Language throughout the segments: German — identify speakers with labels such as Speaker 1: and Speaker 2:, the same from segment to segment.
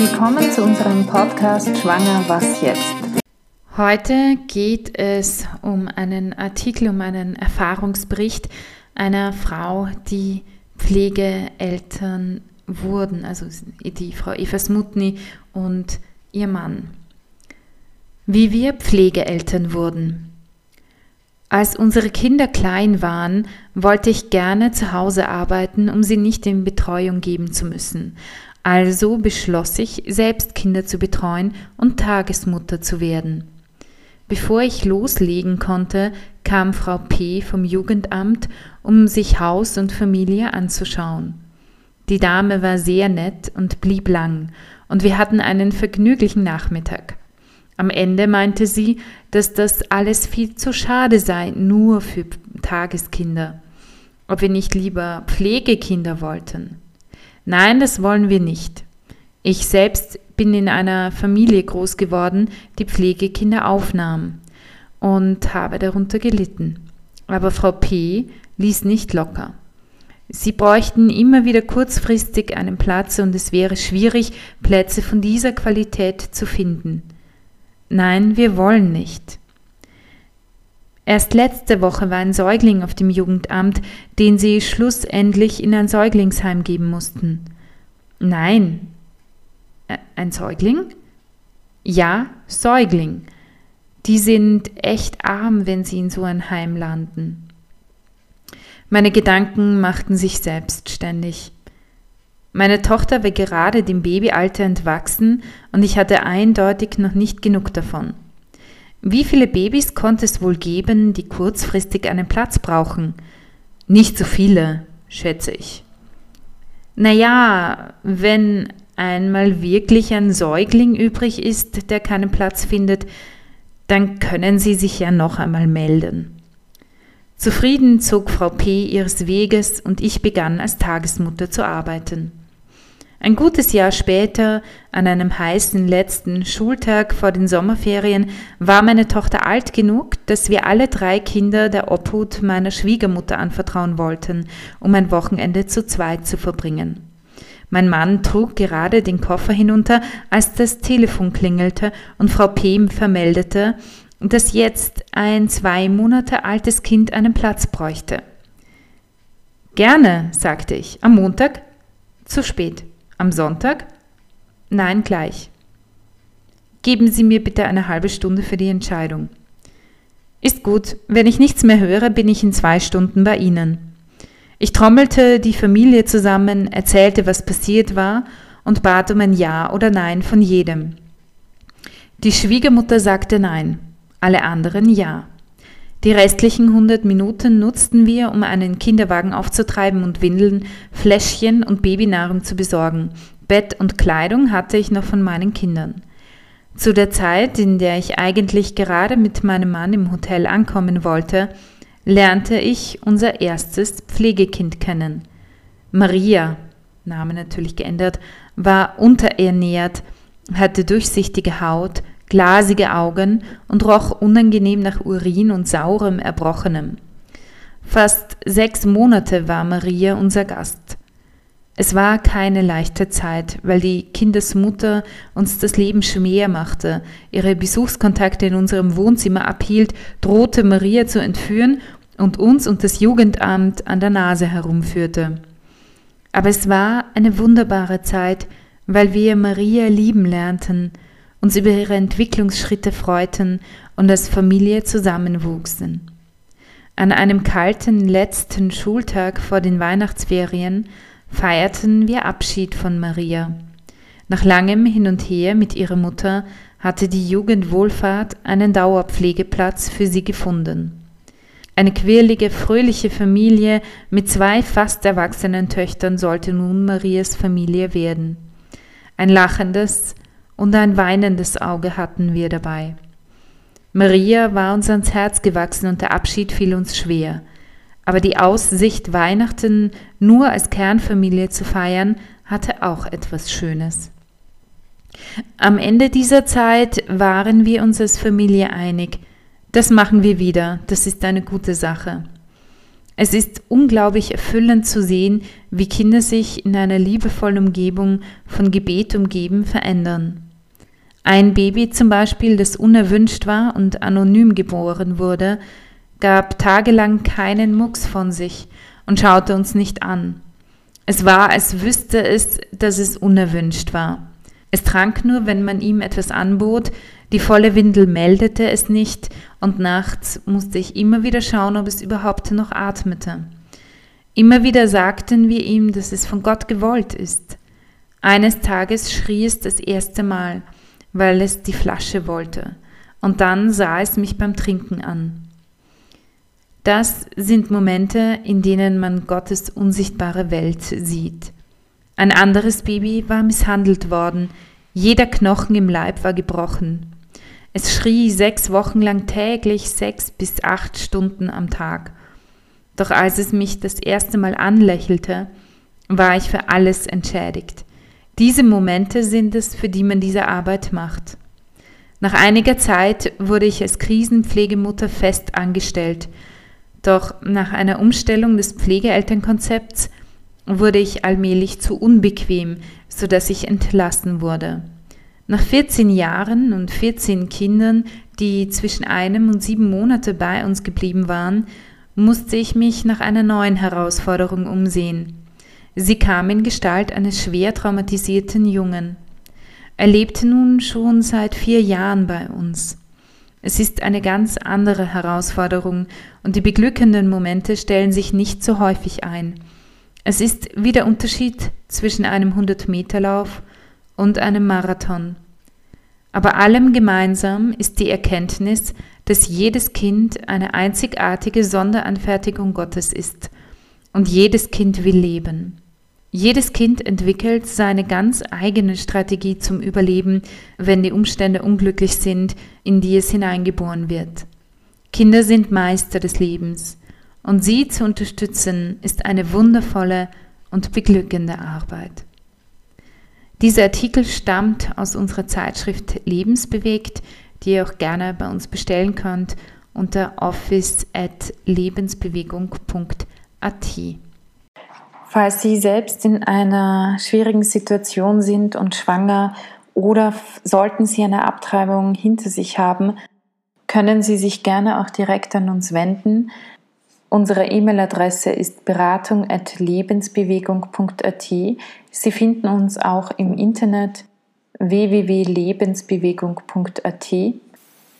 Speaker 1: Willkommen zu unserem Podcast Schwanger, was jetzt?
Speaker 2: Heute geht es um einen Artikel, um einen Erfahrungsbericht einer Frau, die Pflegeeltern wurden, also die Frau Eva Smutny und ihr Mann. Wie wir Pflegeeltern wurden. Als unsere Kinder klein waren, wollte ich gerne zu Hause arbeiten, um sie nicht in Betreuung geben zu müssen. Also beschloss ich, selbst Kinder zu betreuen und Tagesmutter zu werden. Bevor ich loslegen konnte, kam Frau P. vom Jugendamt, um sich Haus und Familie anzuschauen. Die Dame war sehr nett und blieb lang, und wir hatten einen vergnüglichen Nachmittag. Am Ende meinte sie, dass das alles viel zu schade sei, nur für Tageskinder. Ob wir nicht lieber Pflegekinder wollten. Nein, das wollen wir nicht. Ich selbst bin in einer Familie groß geworden, die Pflegekinder aufnahm und habe darunter gelitten. Aber Frau P. ließ nicht locker. Sie bräuchten immer wieder kurzfristig einen Platz und es wäre schwierig, Plätze von dieser Qualität zu finden. Nein, wir wollen nicht. Erst letzte Woche war ein Säugling auf dem Jugendamt, den sie schlussendlich in ein Säuglingsheim geben mussten. Nein. Ein Säugling? Ja, Säugling. Die sind echt arm, wenn sie in so ein Heim landen. Meine Gedanken machten sich selbstständig. Meine Tochter war gerade dem Babyalter entwachsen und ich hatte eindeutig noch nicht genug davon. Wie viele Babys konnte es wohl geben, die kurzfristig einen Platz brauchen? Nicht so viele, schätze ich. Naja, wenn einmal wirklich ein Säugling übrig ist, der keinen Platz findet, dann können Sie sich ja noch einmal melden. Zufrieden zog Frau P. ihres Weges und ich begann als Tagesmutter zu arbeiten. Ein gutes Jahr später, an einem heißen letzten Schultag vor den Sommerferien, war meine Tochter alt genug, dass wir alle drei Kinder der Obhut meiner Schwiegermutter anvertrauen wollten, um ein Wochenende zu zweit zu verbringen. Mein Mann trug gerade den Koffer hinunter, als das Telefon klingelte und Frau P. vermeldete, dass jetzt ein zwei Monate altes Kind einen Platz bräuchte. Gerne, sagte ich, am Montag? Zu spät. Am Sonntag? Nein, gleich. Geben Sie mir bitte eine halbe Stunde für die Entscheidung. Ist gut, wenn ich nichts mehr höre, bin ich in zwei Stunden bei Ihnen. Ich trommelte die Familie zusammen, erzählte, was passiert war und bat um ein Ja oder Nein von jedem. Die Schwiegermutter sagte Nein, alle anderen Ja. Die restlichen 100 Minuten nutzten wir, um einen Kinderwagen aufzutreiben und Windeln, Fläschchen und Babynahrung zu besorgen. Bett und Kleidung hatte ich noch von meinen Kindern. Zu der Zeit, in der ich eigentlich gerade mit meinem Mann im Hotel ankommen wollte, lernte ich unser erstes Pflegekind kennen. Maria, Name natürlich geändert, war unterernährt, hatte durchsichtige Haut, glasige Augen und roch unangenehm nach Urin und saurem Erbrochenem. Fast sechs Monate war Maria unser Gast. Es war keine leichte Zeit, weil die Kindesmutter uns das Leben schwer machte, ihre Besuchskontakte in unserem Wohnzimmer abhielt, drohte Maria zu entführen und uns und das Jugendamt an der Nase herumführte. Aber es war eine wunderbare Zeit, weil wir Maria lieben lernten, uns über ihre Entwicklungsschritte freuten und als Familie zusammenwuchsen. An einem kalten letzten Schultag vor den Weihnachtsferien feierten wir Abschied von Maria. Nach langem Hin und Her mit ihrer Mutter hatte die Jugendwohlfahrt einen Dauerpflegeplatz für sie gefunden. Eine quirlige, fröhliche Familie mit zwei fast erwachsenen Töchtern sollte nun Marias Familie werden. Ein lachendes, und ein weinendes Auge hatten wir dabei. Maria war uns ans Herz gewachsen und der Abschied fiel uns schwer. Aber die Aussicht, Weihnachten nur als Kernfamilie zu feiern, hatte auch etwas Schönes. Am Ende dieser Zeit waren wir uns als Familie einig. Das machen wir wieder, das ist eine gute Sache. Es ist unglaublich erfüllend zu sehen, wie Kinder sich in einer liebevollen Umgebung von Gebet umgeben verändern. Ein Baby zum Beispiel, das unerwünscht war und anonym geboren wurde, gab tagelang keinen Mucks von sich und schaute uns nicht an. Es war, als wüsste es, dass es unerwünscht war. Es trank nur, wenn man ihm etwas anbot, die volle Windel meldete es nicht und nachts musste ich immer wieder schauen, ob es überhaupt noch atmete. Immer wieder sagten wir ihm, dass es von Gott gewollt ist. Eines Tages schrie es das erste Mal, weil es die Flasche wollte, und dann sah es mich beim Trinken an. Das sind Momente, in denen man Gottes unsichtbare Welt sieht. Ein anderes Baby war misshandelt worden, jeder Knochen im Leib war gebrochen. Es schrie sechs Wochen lang täglich sechs bis acht Stunden am Tag. Doch als es mich das erste Mal anlächelte, war ich für alles entschädigt. Diese Momente sind es, für die man diese Arbeit macht. Nach einiger Zeit wurde ich als Krisenpflegemutter fest angestellt, doch nach einer Umstellung des Pflegeelternkonzepts wurde ich allmählich zu unbequem, sodass ich entlassen wurde. Nach 14 Jahren und 14 Kindern, die zwischen einem und sieben Monate bei uns geblieben waren, musste ich mich nach einer neuen Herausforderung umsehen. Sie kam in Gestalt eines schwer traumatisierten Jungen. Er lebte nun schon seit vier Jahren bei uns. Es ist eine ganz andere Herausforderung und die beglückenden Momente stellen sich nicht so häufig ein. Es ist wie der Unterschied zwischen einem 100-Meter-Lauf und einem Marathon. Aber allem gemeinsam ist die Erkenntnis, dass jedes Kind eine einzigartige Sonderanfertigung Gottes ist und jedes Kind will leben. Jedes Kind entwickelt seine ganz eigene Strategie zum Überleben, wenn die Umstände unglücklich sind, in die es hineingeboren wird. Kinder sind Meister des Lebens und sie zu unterstützen ist eine wundervolle und beglückende Arbeit. Dieser Artikel stammt aus unserer Zeitschrift Lebensbewegt, die ihr auch gerne bei uns bestellen könnt unter office@lebensbewegung.at.
Speaker 1: Falls Sie selbst in einer schwierigen Situation sind und schwanger oder sollten Sie eine Abtreibung hinter sich haben, können Sie sich gerne auch direkt an uns wenden. Unsere E-Mail-Adresse ist beratung.lebensbewegung.at. Sie finden uns auch im Internet www.lebensbewegung.at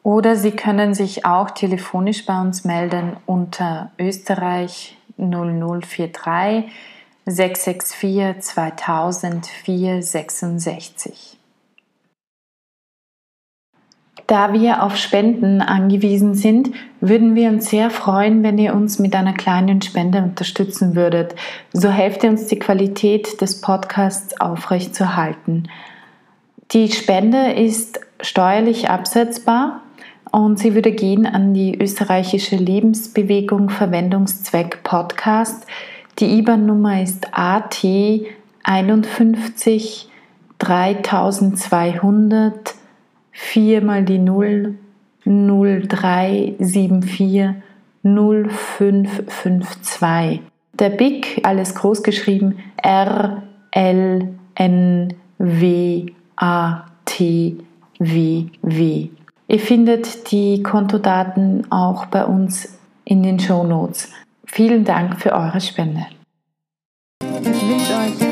Speaker 1: oder Sie können sich auch telefonisch bei uns melden unter Österreich 0043 664 2000 466. Da wir auf Spenden angewiesen sind, würden wir uns sehr freuen, wenn ihr uns mit einer kleinen Spende unterstützen würdet. So helft ihr uns, die Qualität des Podcasts aufrechtzuerhalten. Die Spende ist steuerlich absetzbar und sie würde gehen an die österreichische Lebensbewegung Verwendungszweck Podcast. Die IBAN-Nummer ist AT 51 3200 4 mal die 0 0374 0552. Der BIC, alles groß geschrieben, R L N W A T W W. Ihr findet die Kontodaten auch bei uns in den Show Notes. Vielen Dank für eure Spende. His lead I